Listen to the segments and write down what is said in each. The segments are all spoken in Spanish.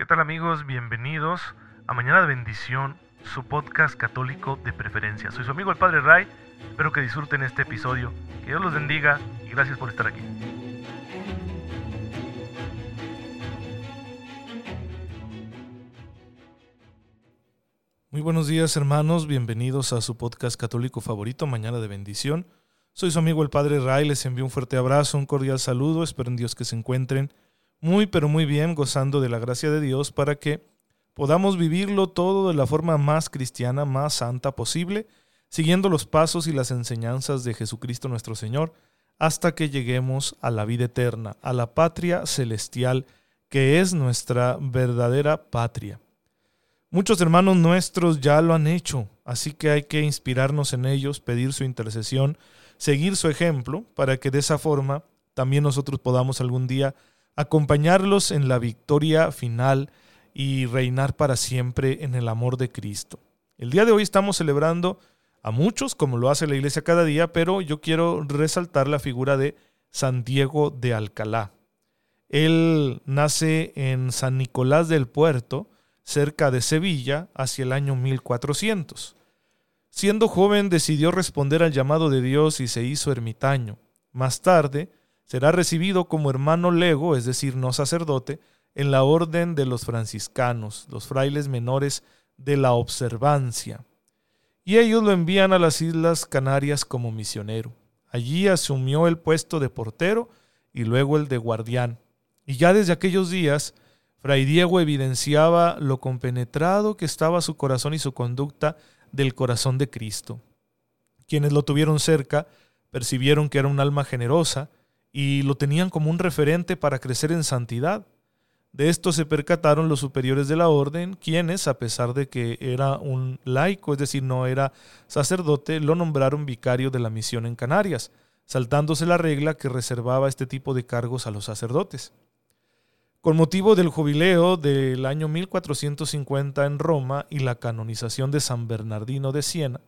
¿Qué tal amigos? Bienvenidos a Mañana de Bendición, su podcast católico de preferencia. Soy su amigo el Padre Ray, espero que disfruten este episodio, que Dios los bendiga y gracias por estar aquí. Muy buenos días hermanos, bienvenidos a su podcast católico favorito, Mañana de Bendición. Soy su amigo el Padre Ray, les envío un fuerte abrazo, un cordial saludo, espero en Dios que se encuentren muy pero muy bien, gozando de la gracia de Dios para que podamos vivirlo todo de la forma más cristiana, más santa posible, siguiendo los pasos y las enseñanzas de Jesucristo nuestro Señor, hasta que lleguemos a la vida eterna, a la patria celestial, que es nuestra verdadera patria. Muchos hermanos nuestros ya lo han hecho, así que hay que inspirarnos en ellos, pedir su intercesión, seguir su ejemplo, para que de esa forma también nosotros podamos algún día acompañarlos en la victoria final y reinar para siempre en el amor de Cristo. El día de hoy estamos celebrando a muchos, como lo hace la iglesia cada día, pero yo quiero resaltar la figura de San Diego de Alcalá. Él nace en San Nicolás del Puerto, cerca de Sevilla, hacia el año 1400. Siendo joven decidió responder al llamado de Dios y se hizo ermitaño. Más tarde, será recibido como hermano lego, es decir, no sacerdote, en la orden de los franciscanos, los frailes menores de la observancia. Y ellos lo envían a las Islas Canarias como misionero. Allí asumió el puesto de portero y luego el de guardián. Y ya desde aquellos días, Fray Diego evidenciaba lo compenetrado que estaba su corazón y su conducta del corazón de Cristo. Quienes lo tuvieron cerca percibieron que era un alma generosa, y lo tenían como un referente para crecer en santidad. De esto se percataron los superiores de la orden, quienes, a pesar de que era un laico, es decir, no era sacerdote, lo nombraron vicario de la misión en Canarias, saltándose la regla que reservaba este tipo de cargos a los sacerdotes. Con motivo del jubileo del año 1450 en Roma y la canonización de San Bernardino de Siena,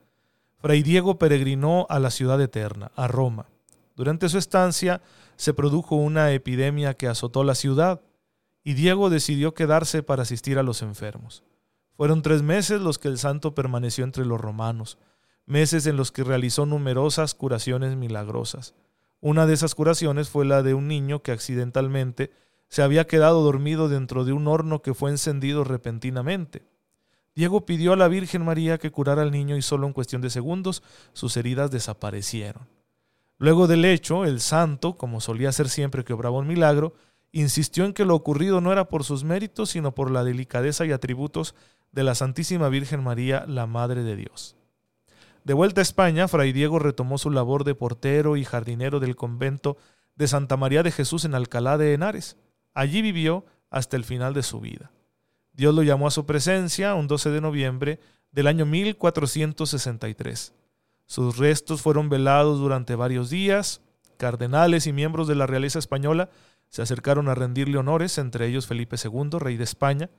Fray Diego peregrinó a la ciudad eterna, a Roma. Durante su estancia se produjo una epidemia que azotó la ciudad y Diego decidió quedarse para asistir a los enfermos. Fueron tres meses los que el santo permaneció entre los romanos, meses en los que realizó numerosas curaciones milagrosas. Una de esas curaciones fue la de un niño que accidentalmente se había quedado dormido dentro de un horno que fue encendido repentinamente. Diego pidió a la Virgen María que curara al niño y solo en cuestión de segundos sus heridas desaparecieron. Luego del hecho, el santo, como solía hacer siempre que obraba un milagro, insistió en que lo ocurrido no era por sus méritos, sino por la delicadeza y atributos de la Santísima Virgen María, la Madre de Dios. De vuelta a España, Fray Diego retomó su labor de portero y jardinero del convento de Santa María de Jesús en Alcalá de Henares. Allí vivió hasta el final de su vida. Dios lo llamó a su presencia un 12 de noviembre del año 1463. Sus restos fueron velados durante varios días. Cardenales y miembros de la realeza española se acercaron a rendirle honores, entre ellos Felipe II, rey de España,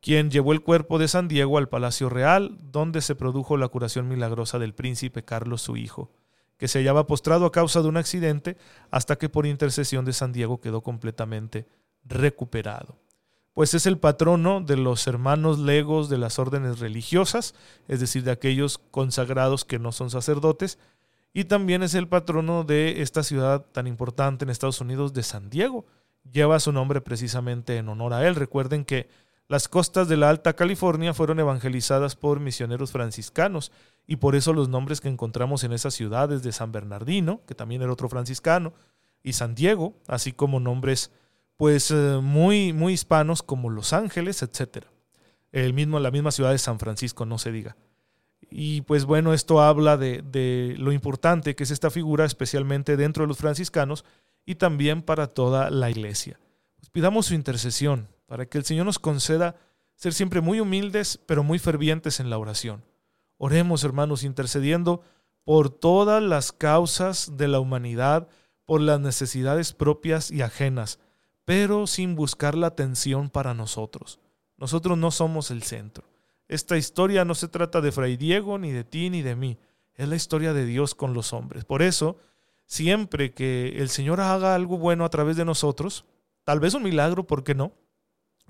quien llevó el cuerpo de San Diego al Palacio Real, donde se produjo la curación milagrosa del príncipe Carlos su hijo, que se hallaba postrado a causa de un accidente hasta que por intercesión de San Diego quedó completamente recuperado pues es el patrono de los hermanos legos de las órdenes religiosas, es decir, de aquellos consagrados que no son sacerdotes, y también es el patrono de esta ciudad tan importante en Estados Unidos de San Diego. Lleva su nombre precisamente en honor a él. Recuerden que las costas de la Alta California fueron evangelizadas por misioneros franciscanos y por eso los nombres que encontramos en esas ciudades de San Bernardino, que también era otro franciscano, y San Diego, así como nombres pues eh, muy, muy hispanos como Los Ángeles, etc. El mismo, la misma ciudad de San Francisco, no se diga. Y pues bueno, esto habla de, de lo importante que es esta figura, especialmente dentro de los franciscanos y también para toda la iglesia. Pues pidamos su intercesión para que el Señor nos conceda ser siempre muy humildes, pero muy fervientes en la oración. Oremos, hermanos, intercediendo por todas las causas de la humanidad, por las necesidades propias y ajenas, pero sin buscar la atención para nosotros. Nosotros no somos el centro. Esta historia no se trata de Fray Diego, ni de ti, ni de mí. Es la historia de Dios con los hombres. Por eso, siempre que el Señor haga algo bueno a través de nosotros, tal vez un milagro, ¿por qué no?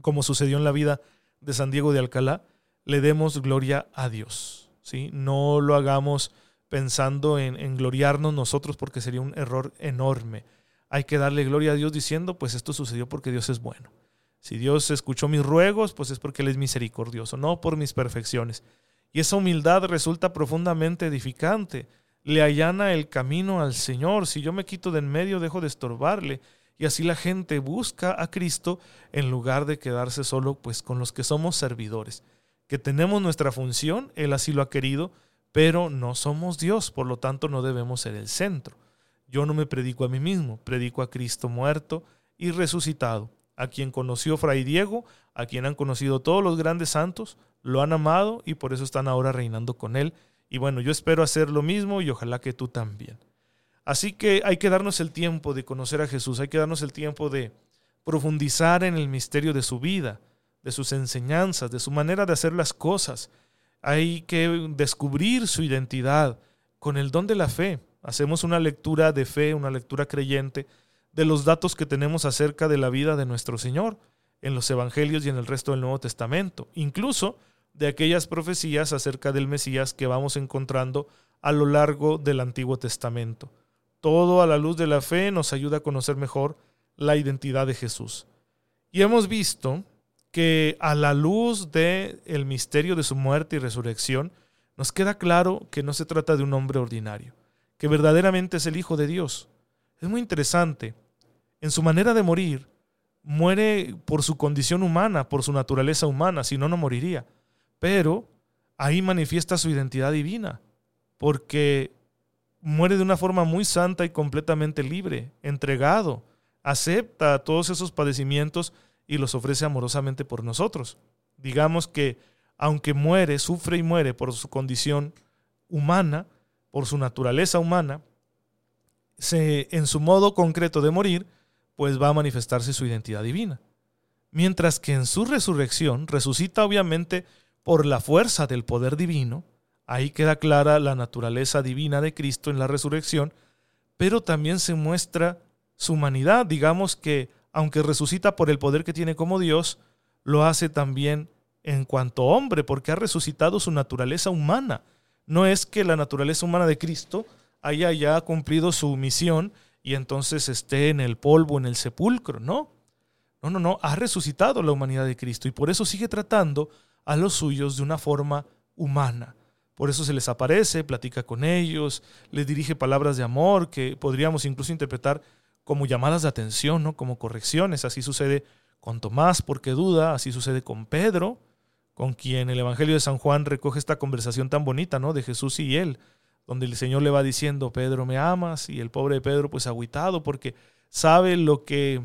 como sucedió en la vida de San Diego de Alcalá, le demos gloria a Dios. ¿sí? No lo hagamos pensando en, en gloriarnos nosotros porque sería un error enorme. Hay que darle gloria a Dios diciendo, pues esto sucedió porque Dios es bueno. Si Dios escuchó mis ruegos, pues es porque Él es misericordioso, no por mis perfecciones. Y esa humildad resulta profundamente edificante. Le allana el camino al Señor. Si yo me quito de en medio, dejo de estorbarle. Y así la gente busca a Cristo en lugar de quedarse solo pues con los que somos servidores. Que tenemos nuestra función, Él así lo ha querido, pero no somos Dios, por lo tanto no debemos ser el centro. Yo no me predico a mí mismo, predico a Cristo muerto y resucitado a quien conoció Fray Diego, a quien han conocido todos los grandes santos, lo han amado y por eso están ahora reinando con él. Y bueno, yo espero hacer lo mismo y ojalá que tú también. Así que hay que darnos el tiempo de conocer a Jesús, hay que darnos el tiempo de profundizar en el misterio de su vida, de sus enseñanzas, de su manera de hacer las cosas. Hay que descubrir su identidad con el don de la fe. Hacemos una lectura de fe, una lectura creyente, de los datos que tenemos acerca de la vida de nuestro Señor en los Evangelios y en el resto del Nuevo Testamento, incluso de aquellas profecías acerca del Mesías que vamos encontrando a lo largo del Antiguo Testamento. Todo a la luz de la fe nos ayuda a conocer mejor la identidad de Jesús. Y hemos visto que a la luz del el misterio de su muerte y resurrección, nos queda claro que no se trata de un hombre ordinario, que verdaderamente es el Hijo de Dios, es muy interesante. En su manera de morir, muere por su condición humana, por su naturaleza humana, si no, no moriría. Pero ahí manifiesta su identidad divina, porque muere de una forma muy santa y completamente libre, entregado, acepta todos esos padecimientos y los ofrece amorosamente por nosotros. Digamos que aunque muere, sufre y muere por su condición humana, por su naturaleza humana, en su modo concreto de morir, pues va a manifestarse su identidad divina. Mientras que en su resurrección resucita obviamente por la fuerza del poder divino, ahí queda clara la naturaleza divina de Cristo en la resurrección, pero también se muestra su humanidad, digamos que aunque resucita por el poder que tiene como Dios, lo hace también en cuanto hombre, porque ha resucitado su naturaleza humana. No es que la naturaleza humana de Cristo haya ya cumplido su misión y entonces esté en el polvo, en el sepulcro. No, no, no, no, ha resucitado la humanidad de Cristo y por eso sigue tratando a los suyos de una forma humana. Por eso se les aparece, platica con ellos, les dirige palabras de amor que podríamos incluso interpretar como llamadas de atención, ¿no? como correcciones. Así sucede con Tomás porque duda, así sucede con Pedro, con quien el Evangelio de San Juan recoge esta conversación tan bonita ¿no? de Jesús y él donde el Señor le va diciendo, Pedro, ¿me amas? Y el pobre Pedro pues aguitado porque sabe lo que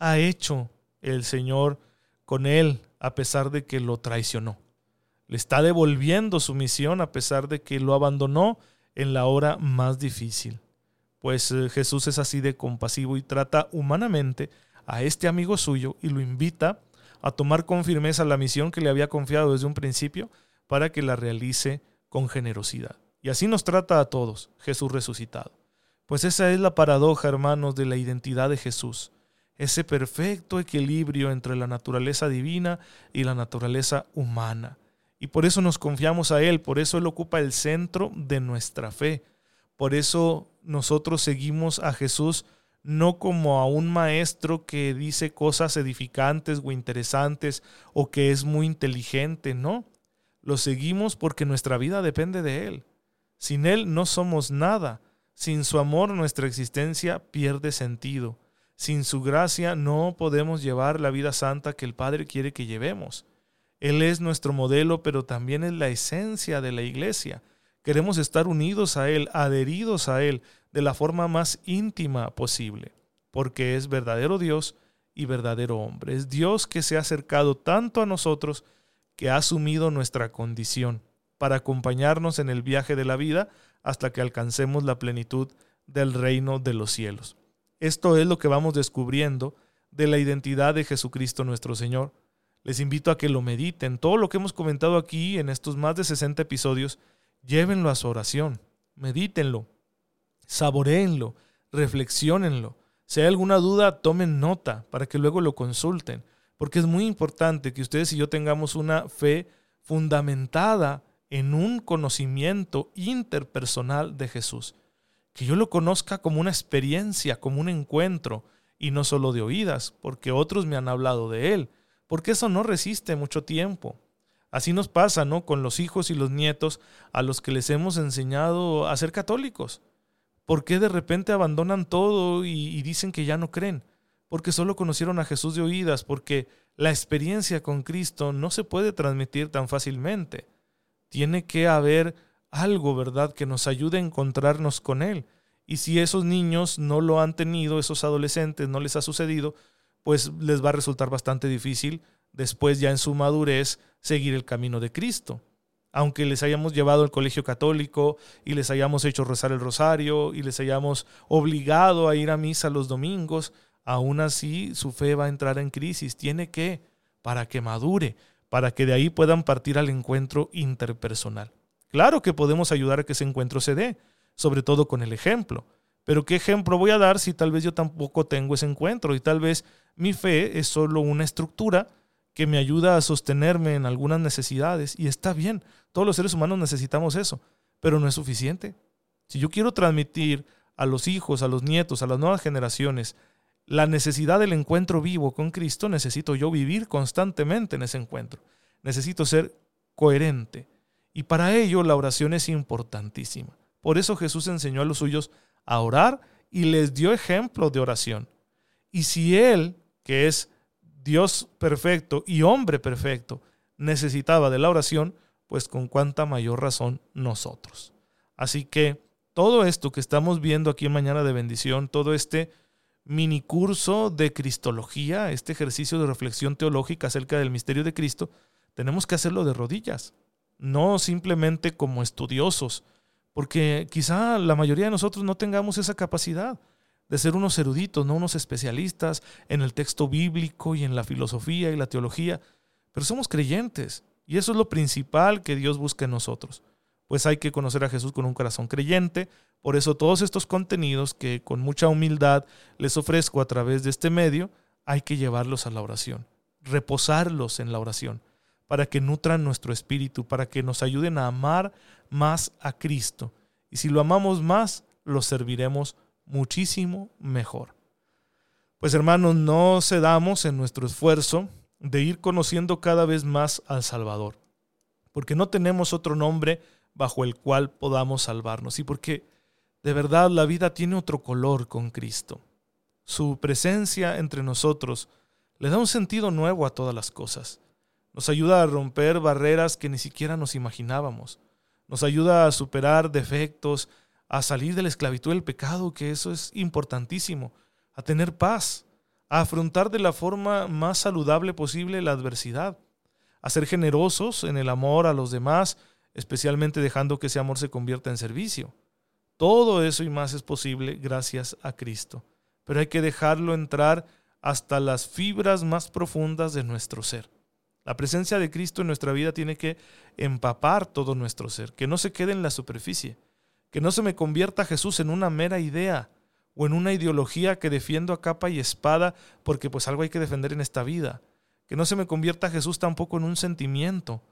ha hecho el Señor con él a pesar de que lo traicionó. Le está devolviendo su misión a pesar de que lo abandonó en la hora más difícil. Pues eh, Jesús es así de compasivo y trata humanamente a este amigo suyo y lo invita a tomar con firmeza la misión que le había confiado desde un principio para que la realice con generosidad. Y así nos trata a todos, Jesús resucitado. Pues esa es la paradoja, hermanos, de la identidad de Jesús. Ese perfecto equilibrio entre la naturaleza divina y la naturaleza humana. Y por eso nos confiamos a Él, por eso Él ocupa el centro de nuestra fe. Por eso nosotros seguimos a Jesús no como a un maestro que dice cosas edificantes o interesantes o que es muy inteligente, no. Lo seguimos porque nuestra vida depende de Él. Sin Él no somos nada. Sin su amor nuestra existencia pierde sentido. Sin su gracia no podemos llevar la vida santa que el Padre quiere que llevemos. Él es nuestro modelo, pero también es la esencia de la iglesia. Queremos estar unidos a Él, adheridos a Él, de la forma más íntima posible, porque es verdadero Dios y verdadero hombre. Es Dios que se ha acercado tanto a nosotros que ha asumido nuestra condición para acompañarnos en el viaje de la vida hasta que alcancemos la plenitud del reino de los cielos. Esto es lo que vamos descubriendo de la identidad de Jesucristo nuestro Señor. Les invito a que lo mediten. Todo lo que hemos comentado aquí en estos más de 60 episodios, llévenlo a su oración, medítenlo, saboreenlo, reflexionenlo. Si hay alguna duda, tomen nota para que luego lo consulten. porque es muy importante que ustedes y yo tengamos una fe fundamentada en un conocimiento interpersonal de Jesús. Que yo lo conozca como una experiencia, como un encuentro, y no solo de oídas, porque otros me han hablado de Él, porque eso no resiste mucho tiempo. Así nos pasa, ¿no? Con los hijos y los nietos a los que les hemos enseñado a ser católicos. ¿Por qué de repente abandonan todo y, dicen que ya no creen? Porque solo conocieron a Jesús de oídas, porque la experiencia con Cristo no se puede transmitir tan fácilmente. Tiene que haber algo, ¿verdad?, que nos ayude a encontrarnos con Él. Y si esos niños no lo han tenido, esos adolescentes no les ha sucedido, pues les va a resultar bastante difícil después ya en su madurez seguir el camino de Cristo. Aunque les hayamos llevado al colegio católico y les hayamos hecho rezar el rosario y les hayamos obligado a ir a misa los domingos, aún así su fe va a entrar en crisis. Tiene que, para que madure, para que de ahí puedan partir al encuentro interpersonal. Claro que podemos ayudar a que ese encuentro se dé, sobre todo con el ejemplo. Pero ¿qué ejemplo voy a dar si tal vez yo tampoco tengo ese encuentro y tal vez mi fe es solo una estructura que me ayuda a sostenerme en algunas necesidades y está bien, todos los seres humanos necesitamos eso, pero no es suficiente. Si yo quiero transmitir a los hijos, a los nietos, a las nuevas generaciones la necesidad del encuentro vivo con Cristo, necesito yo vivir constantemente en ese encuentro. Necesito ser coherente. Y para ello la oración es importantísima. Por eso Jesús enseñó a los suyos a orar y les dio ejemplo de oración. Y si Él, que es Dios perfecto y hombre perfecto, necesitaba de la oración, pues con cuánta mayor razón nosotros. Así que todo esto que estamos viendo aquí en Mañana de Bendición, todo este mini curso de Cristología, este ejercicio de reflexión teológica acerca del misterio de Cristo, tenemos que hacerlo de rodillas, no simplemente como estudiosos, porque quizá la mayoría de nosotros no tengamos esa capacidad de ser unos eruditos, no unos especialistas en el texto bíblico y en la filosofía y la teología, pero somos creyentes y eso es lo principal que Dios busca en nosotros. Pues hay que conocer a Jesús con un corazón creyente, por eso todos estos contenidos que con mucha humildad les ofrezco a través de este medio, hay que llevarlos a la oración, reposarlos en la oración para que nutran nuestro espíritu, para que nos ayuden a amar más a Cristo. Y si lo amamos más, lo serviremos muchísimo mejor. Pues hermanos, no cedamos en nuestro esfuerzo de ir conociendo cada vez más al Salvador, porque no tenemos otro nombre bajo el cual podamos salvarnos y porque de verdad la vida tiene otro color con Cristo. Su presencia entre nosotros le da un sentido nuevo a todas las cosas. Nos ayuda a romper barreras que ni siquiera nos imaginábamos. Nos ayuda a superar defectos, a salir de la esclavitud del pecado, que eso es importantísimo, a tener paz, a afrontar de la forma más saludable posible la adversidad, a ser generosos en el amor a los demás, especialmente dejando que ese amor se convierta en servicio. Todo eso y más es posible gracias a Cristo, pero hay que dejarlo entrar hasta las fibras más profundas de nuestro ser. La presencia de Cristo en nuestra vida tiene que empapar todo nuestro ser, que no se quede en la superficie, que no se me convierta Jesús en una mera idea o en una ideología que defiendo a capa y espada porque pues algo hay que defender en esta vida, que no se me convierta Jesús tampoco en un sentimiento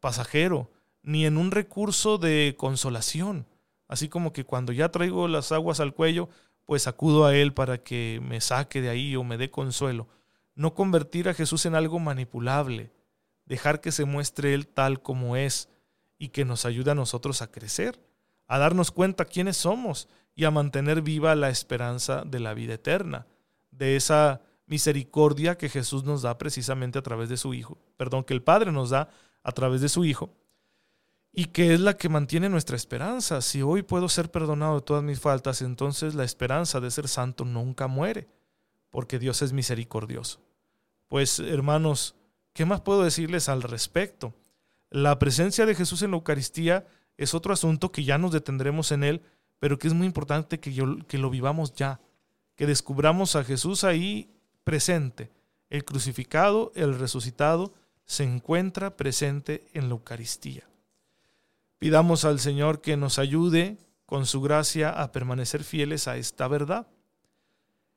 pasajero, ni en un recurso de consolación, así como que cuando ya traigo las aguas al cuello, pues acudo a Él para que me saque de ahí o me dé consuelo. No convertir a Jesús en algo manipulable, dejar que se muestre Él tal como es y que nos ayude a nosotros a crecer, a darnos cuenta quiénes somos y a mantener viva la esperanza de la vida eterna, de esa misericordia que Jesús nos da precisamente a través de su Hijo, perdón, que el Padre nos da a través de su Hijo, y que es la que mantiene nuestra esperanza. Si hoy puedo ser perdonado de todas mis faltas, entonces la esperanza de ser santo nunca muere, porque Dios es misericordioso. Pues hermanos, ¿Qué más puedo decirles al respecto? La presencia de Jesús en la Eucaristía es otro asunto que ya nos detendremos en él, pero que es muy importante que, que lo vivamos ya, que descubramos a Jesús ahí presente. El crucificado, el resucitado, se encuentra presente en la Eucaristía. Pidamos al Señor que nos ayude con su gracia a permanecer fieles a esta verdad.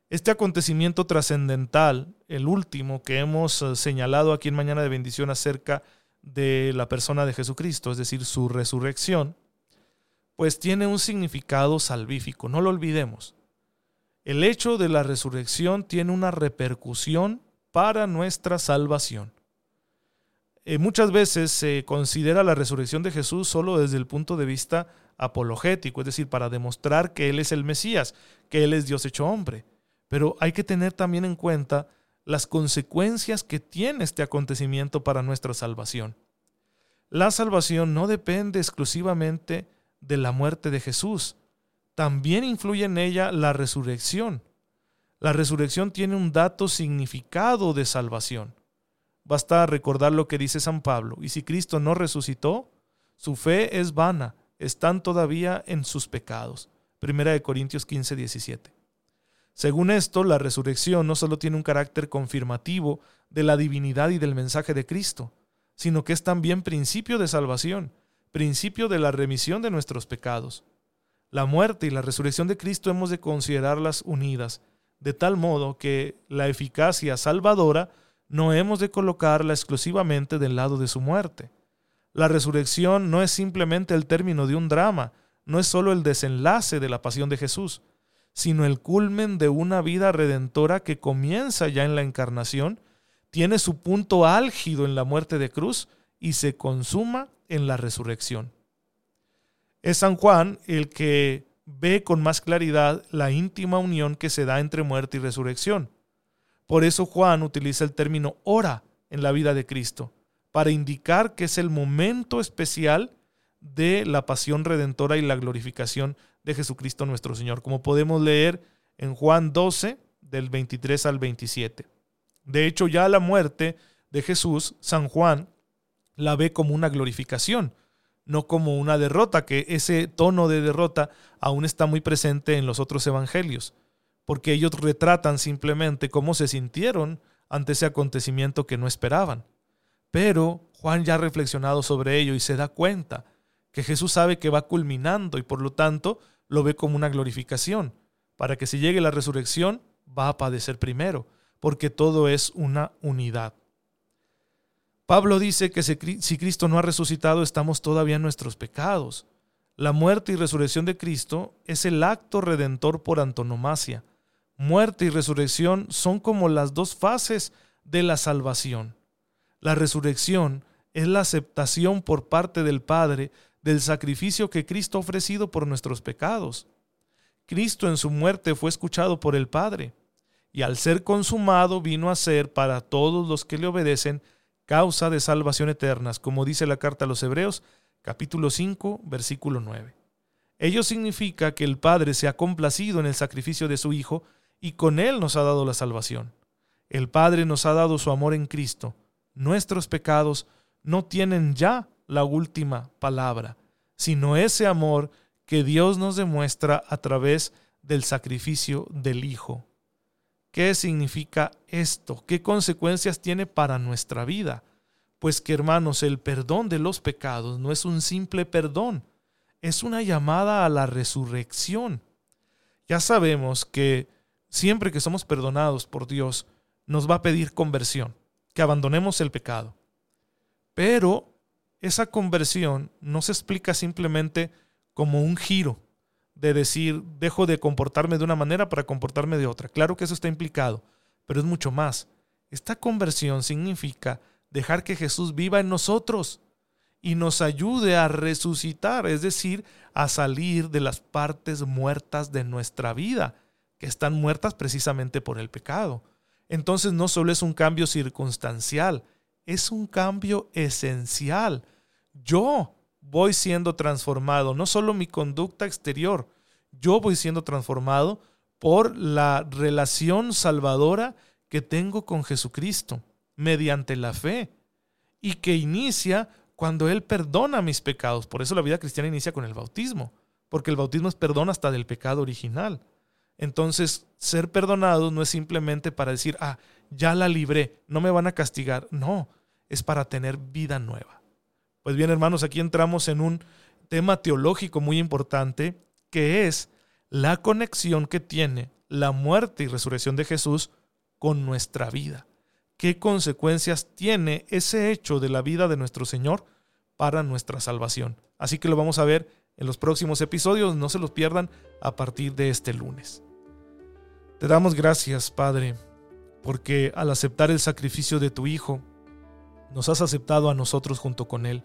Este acontecimiento trascendental, el último que hemos eh, señalado aquí en Mañana de Bendición acerca de la persona de Jesucristo, es decir, su resurrección, pues tiene un significado salvífico, no lo olvidemos. El hecho de la resurrección tiene una repercusión para nuestra salvación. Eh, muchas veces se considera la resurrección de Jesús solo desde el punto de vista apologético, es decir, para demostrar que Él es el Mesías, que Él es Dios hecho hombre. Pero hay que tener también en cuenta las consecuencias que tiene este acontecimiento para nuestra salvación. La salvación no depende exclusivamente de la muerte de Jesús, también influye en ella la resurrección. La resurrección tiene un dato significado de salvación. Basta recordar lo que dice San Pablo, y si Cristo no resucitó, su fe es vana, están todavía en sus pecados. Primera de Corintios 15, 17. Según esto, la resurrección no solo tiene un carácter confirmativo de la divinidad y del mensaje de Cristo, sino que es también principio de salvación, principio de la remisión de nuestros pecados. La muerte y la resurrección de Cristo hemos de considerarlas unidas, de tal modo que la eficacia salvadora no hemos de colocarla exclusivamente del lado de su muerte. La resurrección no es simplemente el término de un drama, no es solo el desenlace de la pasión de Jesús, sino el culmen de una vida redentora que comienza ya en la encarnación, tiene su punto álgido en la muerte de cruz y se consuma en la resurrección. Es San Juan el que ve con más claridad la íntima unión que se da entre muerte y resurrección. Por eso Juan utiliza el término hora en la vida de Cristo, para indicar que es el momento especial de la pasión redentora y la glorificación de Jesucristo nuestro Señor, como podemos leer en Juan 12, del 23 al 27. De hecho, ya la muerte de Jesús, San Juan la ve como una glorificación, no como una derrota, que ese tono de derrota aún está muy presente en los otros evangelios, porque ellos retratan simplemente cómo se sintieron ante ese acontecimiento que no esperaban. Pero Juan ya ha reflexionado sobre ello y se da cuenta que Jesús sabe que va culminando y por lo tanto lo ve como una glorificación. Para que si llegue la resurrección, va a padecer primero, porque todo es una unidad. Pablo dice que si Cristo no ha resucitado, estamos todavía en nuestros pecados. La muerte y resurrección de Cristo es el acto redentor por antonomasia. Muerte y resurrección son como las dos fases de la salvación. La resurrección es la aceptación por parte del Padre del sacrificio que Cristo ha ofrecido por nuestros pecados. Cristo en su muerte fue escuchado por el Padre, y al ser consumado vino a ser para todos los que le obedecen causa de salvación eternas, como dice la carta a los Hebreos, capítulo 5, versículo 9. Ello significa que el Padre se ha complacido en el sacrificio de su Hijo y con Él nos ha dado la salvación. El Padre nos ha dado su amor en Cristo. Nuestros pecados no tienen ya la última palabra, sino ese amor que Dios nos demuestra a través del sacrificio del Hijo. ¿Qué significa esto? ¿Qué consecuencias tiene para nuestra vida? Pues que hermanos, el perdón de los pecados no es un simple perdón, es una llamada a la resurrección. Ya sabemos que siempre que somos perdonados por Dios, nos va a pedir conversión, que abandonemos el pecado. Pero esa conversión no se explica simplemente como un giro, de decir, dejo de comportarme de una manera para comportarme de otra. Claro que eso está implicado, pero es mucho más. Esta conversión significa dejar que Jesús viva en nosotros y nos ayude a resucitar, es decir, a salir de las partes muertas de nuestra vida, que están muertas precisamente por el pecado. Entonces no solo es un cambio circunstancial, es un cambio esencial. Yo voy siendo transformado, no solo mi conducta exterior, yo voy siendo transformado por la relación salvadora que tengo con Jesucristo mediante la fe y que inicia cuando Él perdona mis pecados. Por eso la vida cristiana inicia con el bautismo, porque el bautismo es perdón hasta del pecado original. Entonces, ser perdonado no es simplemente para decir, ah, ya la libré, no me van a castigar. No, es para tener vida nueva. Pues bien, hermanos, aquí entramos en un tema teológico muy importante, que es la conexión que tiene la muerte y resurrección de Jesús con nuestra vida. ¿Qué consecuencias tiene ese hecho de la vida de nuestro Señor para nuestra salvación? Así que lo vamos a ver en los próximos episodios, no se los pierdan a partir de este lunes. Te damos gracias, Padre, porque al aceptar el sacrificio de tu Hijo, nos has aceptado a nosotros junto con Él,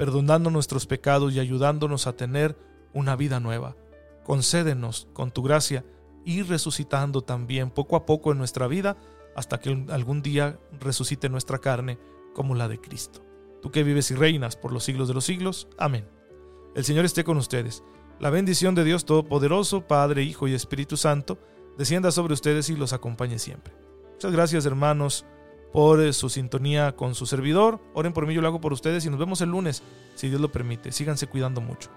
perdonando nuestros pecados y ayudándonos a tener una vida nueva. Concédenos, con tu gracia, ir resucitando también poco a poco en nuestra vida hasta que algún día resucite nuestra carne como la de Cristo. Tú que vives y reinas por los siglos de los siglos. Amén. El Señor esté con ustedes. La bendición de Dios Todopoderoso, Padre, Hijo y Espíritu Santo, descienda sobre ustedes y los acompañe siempre. Muchas gracias hermanos por eh, su sintonía con su servidor. Oren por mí, yo lo hago por ustedes y nos vemos el lunes, si Dios lo permite. Síganse cuidando mucho.